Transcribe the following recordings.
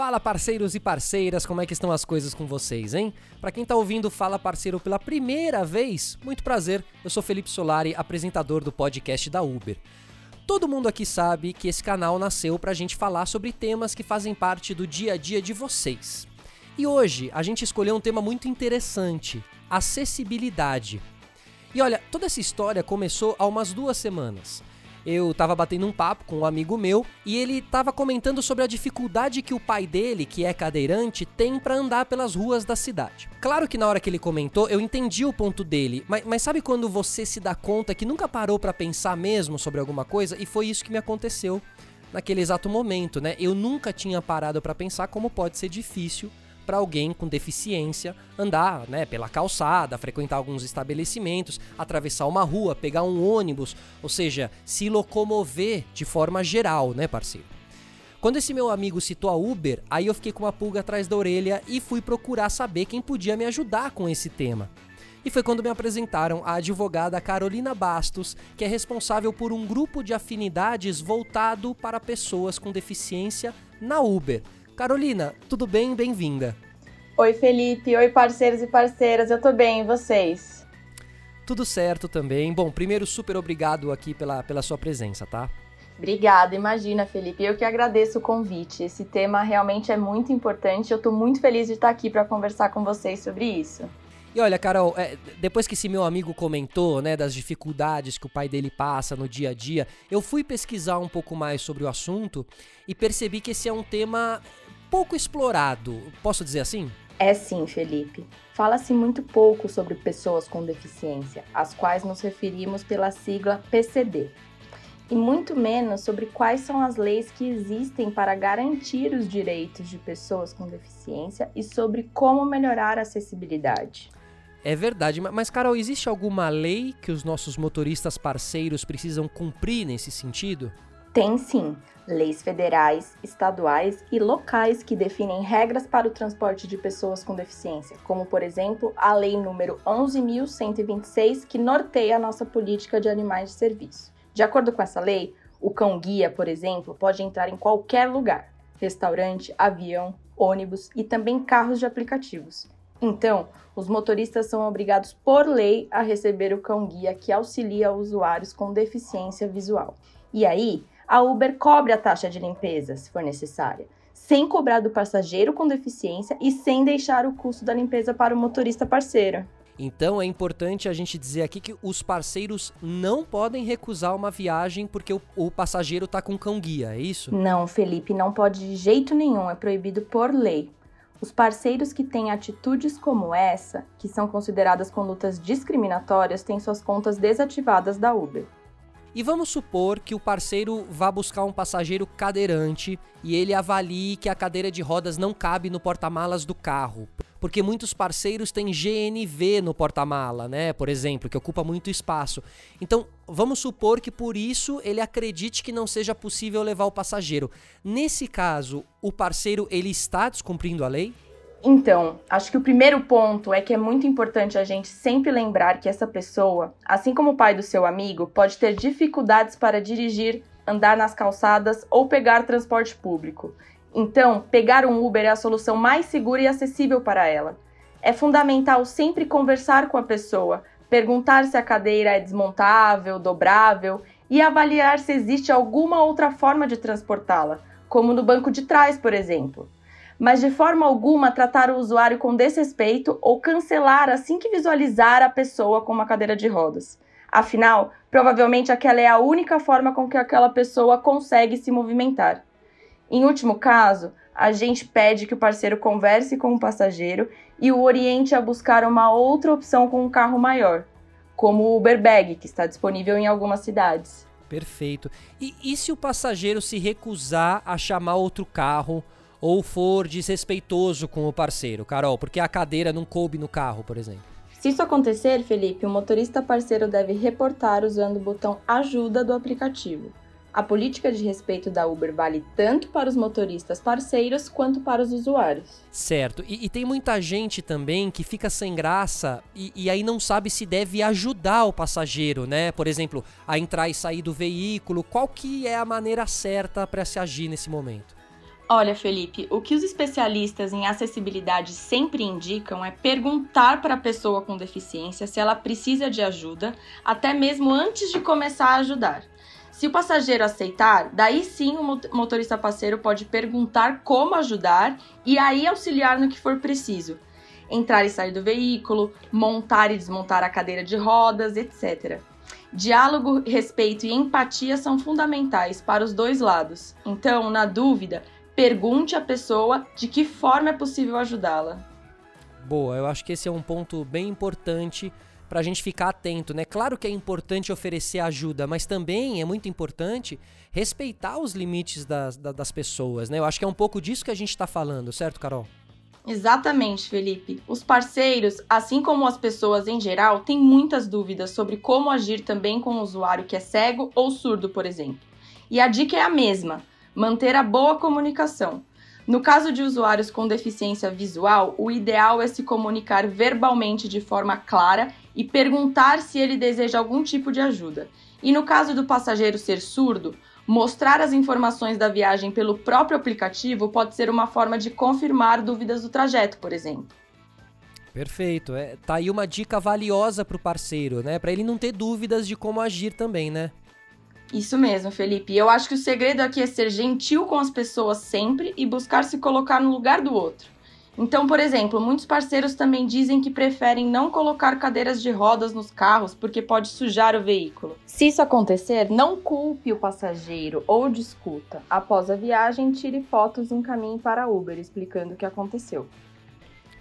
Fala parceiros e parceiras, como é que estão as coisas com vocês, hein? Para quem tá ouvindo Fala Parceiro pela primeira vez, muito prazer. Eu sou Felipe Solari, apresentador do podcast da Uber. Todo mundo aqui sabe que esse canal nasceu pra gente falar sobre temas que fazem parte do dia a dia de vocês. E hoje a gente escolheu um tema muito interessante: acessibilidade. E olha, toda essa história começou há umas duas semanas eu tava batendo um papo com um amigo meu e ele tava comentando sobre a dificuldade que o pai dele, que é cadeirante, tem para andar pelas ruas da cidade. Claro que na hora que ele comentou, eu entendi o ponto dele, mas, mas sabe quando você se dá conta que nunca parou para pensar mesmo sobre alguma coisa? E foi isso que me aconteceu naquele exato momento, né? Eu nunca tinha parado para pensar como pode ser difícil para alguém com deficiência andar né, pela calçada, frequentar alguns estabelecimentos, atravessar uma rua, pegar um ônibus, ou seja, se locomover de forma geral, né, parceiro? Quando esse meu amigo citou a Uber, aí eu fiquei com uma pulga atrás da orelha e fui procurar saber quem podia me ajudar com esse tema. E foi quando me apresentaram a advogada Carolina Bastos, que é responsável por um grupo de afinidades voltado para pessoas com deficiência na Uber. Carolina, tudo bem? Bem-vinda. Oi, Felipe. Oi, parceiros e parceiras. Eu tô bem, e vocês? Tudo certo também. Bom, primeiro, super obrigado aqui pela, pela sua presença, tá? Obrigada, imagina, Felipe. Eu que agradeço o convite. Esse tema realmente é muito importante. Eu tô muito feliz de estar aqui para conversar com vocês sobre isso. E olha, Carol, é, depois que esse meu amigo comentou, né, das dificuldades que o pai dele passa no dia a dia, eu fui pesquisar um pouco mais sobre o assunto e percebi que esse é um tema pouco explorado. Posso dizer assim? É sim, Felipe. Fala-se muito pouco sobre pessoas com deficiência, às quais nos referimos pela sigla PCD, e muito menos sobre quais são as leis que existem para garantir os direitos de pessoas com deficiência e sobre como melhorar a acessibilidade. É verdade, mas Carol, existe alguma lei que os nossos motoristas parceiros precisam cumprir nesse sentido? Tem sim, leis federais, estaduais e locais que definem regras para o transporte de pessoas com deficiência, como por exemplo a Lei número 11.126, que norteia a nossa política de animais de serviço. De acordo com essa lei, o cão-guia, por exemplo, pode entrar em qualquer lugar: restaurante, avião, ônibus e também carros de aplicativos. Então, os motoristas são obrigados por lei a receber o cão-guia que auxilia usuários com deficiência visual. E aí, a Uber cobre a taxa de limpeza, se for necessária, sem cobrar do passageiro com deficiência e sem deixar o custo da limpeza para o motorista parceiro. Então é importante a gente dizer aqui que os parceiros não podem recusar uma viagem porque o, o passageiro está com cão guia, é isso? Não, Felipe, não pode de jeito nenhum, é proibido por lei. Os parceiros que têm atitudes como essa, que são consideradas condutas discriminatórias, têm suas contas desativadas da Uber. E vamos supor que o parceiro vá buscar um passageiro cadeirante e ele avalie que a cadeira de rodas não cabe no porta-malas do carro. Porque muitos parceiros têm GNV no porta-mala, né? Por exemplo, que ocupa muito espaço. Então, vamos supor que por isso ele acredite que não seja possível levar o passageiro. Nesse caso, o parceiro ele está descumprindo a lei? Então, acho que o primeiro ponto é que é muito importante a gente sempre lembrar que essa pessoa, assim como o pai do seu amigo, pode ter dificuldades para dirigir, andar nas calçadas ou pegar transporte público. Então, pegar um Uber é a solução mais segura e acessível para ela. É fundamental sempre conversar com a pessoa, perguntar se a cadeira é desmontável, dobrável e avaliar se existe alguma outra forma de transportá-la, como no banco de trás, por exemplo mas de forma alguma tratar o usuário com desrespeito ou cancelar assim que visualizar a pessoa com uma cadeira de rodas. Afinal, provavelmente aquela é a única forma com que aquela pessoa consegue se movimentar. Em último caso, a gente pede que o parceiro converse com o passageiro e o oriente a buscar uma outra opção com um carro maior, como o Uber Bag, que está disponível em algumas cidades. Perfeito. E, e se o passageiro se recusar a chamar outro carro ou for desrespeitoso com o parceiro, Carol, porque a cadeira não coube no carro, por exemplo? Se isso acontecer, Felipe, o motorista parceiro deve reportar usando o botão ajuda do aplicativo. A política de respeito da Uber vale tanto para os motoristas parceiros quanto para os usuários. Certo. E, e tem muita gente também que fica sem graça e, e, aí não sabe se deve ajudar o passageiro, né? Por exemplo, a entrar e sair do veículo. Qual que é a maneira certa para se agir nesse momento? Olha, Felipe, o que os especialistas em acessibilidade sempre indicam é perguntar para a pessoa com deficiência se ela precisa de ajuda, até mesmo antes de começar a ajudar. Se o passageiro aceitar, daí sim o motorista parceiro pode perguntar como ajudar e aí auxiliar no que for preciso. Entrar e sair do veículo, montar e desmontar a cadeira de rodas, etc. Diálogo, respeito e empatia são fundamentais para os dois lados. Então, na dúvida, pergunte à pessoa de que forma é possível ajudá-la. Boa, eu acho que esse é um ponto bem importante para a gente ficar atento, né? Claro que é importante oferecer ajuda, mas também é muito importante respeitar os limites das, das pessoas, né? Eu acho que é um pouco disso que a gente está falando, certo, Carol? Exatamente, Felipe. Os parceiros, assim como as pessoas em geral, têm muitas dúvidas sobre como agir também com o usuário que é cego ou surdo, por exemplo. E a dica é a mesma: manter a boa comunicação. No caso de usuários com deficiência visual, o ideal é se comunicar verbalmente de forma clara e perguntar se ele deseja algum tipo de ajuda. E no caso do passageiro ser surdo, mostrar as informações da viagem pelo próprio aplicativo pode ser uma forma de confirmar dúvidas do trajeto, por exemplo. Perfeito, é, tá aí uma dica valiosa para o parceiro, né? Para ele não ter dúvidas de como agir também, né? Isso mesmo, Felipe. Eu acho que o segredo aqui é ser gentil com as pessoas sempre e buscar se colocar no lugar do outro. Então, por exemplo, muitos parceiros também dizem que preferem não colocar cadeiras de rodas nos carros porque pode sujar o veículo. Se isso acontecer, não culpe o passageiro ou discuta. Após a viagem, tire fotos e encaminhe para Uber explicando o que aconteceu.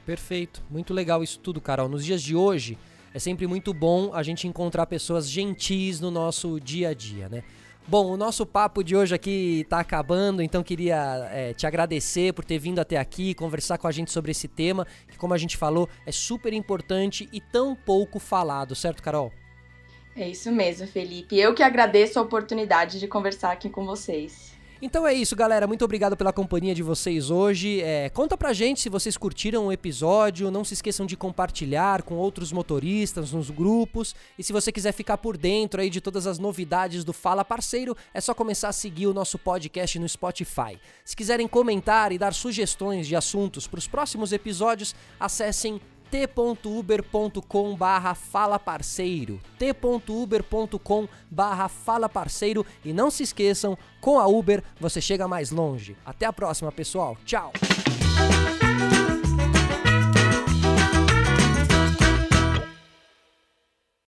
Perfeito, muito legal isso tudo, Carol. Nos dias de hoje, é sempre muito bom a gente encontrar pessoas gentis no nosso dia a dia, né? Bom, o nosso papo de hoje aqui está acabando, então queria é, te agradecer por ter vindo até aqui, conversar com a gente sobre esse tema, que, como a gente falou, é super importante e tão pouco falado, certo, Carol? É isso mesmo, Felipe. Eu que agradeço a oportunidade de conversar aqui com vocês. Então é isso, galera. Muito obrigado pela companhia de vocês hoje. É, conta pra gente se vocês curtiram o episódio. Não se esqueçam de compartilhar com outros motoristas nos grupos. E se você quiser ficar por dentro aí de todas as novidades do Fala Parceiro, é só começar a seguir o nosso podcast no Spotify. Se quiserem comentar e dar sugestões de assuntos para os próximos episódios, acessem t.uber.com barra fala parceiro t.uber.com barra fala parceiro e não se esqueçam, com a Uber você chega mais longe. Até a próxima, pessoal. Tchau!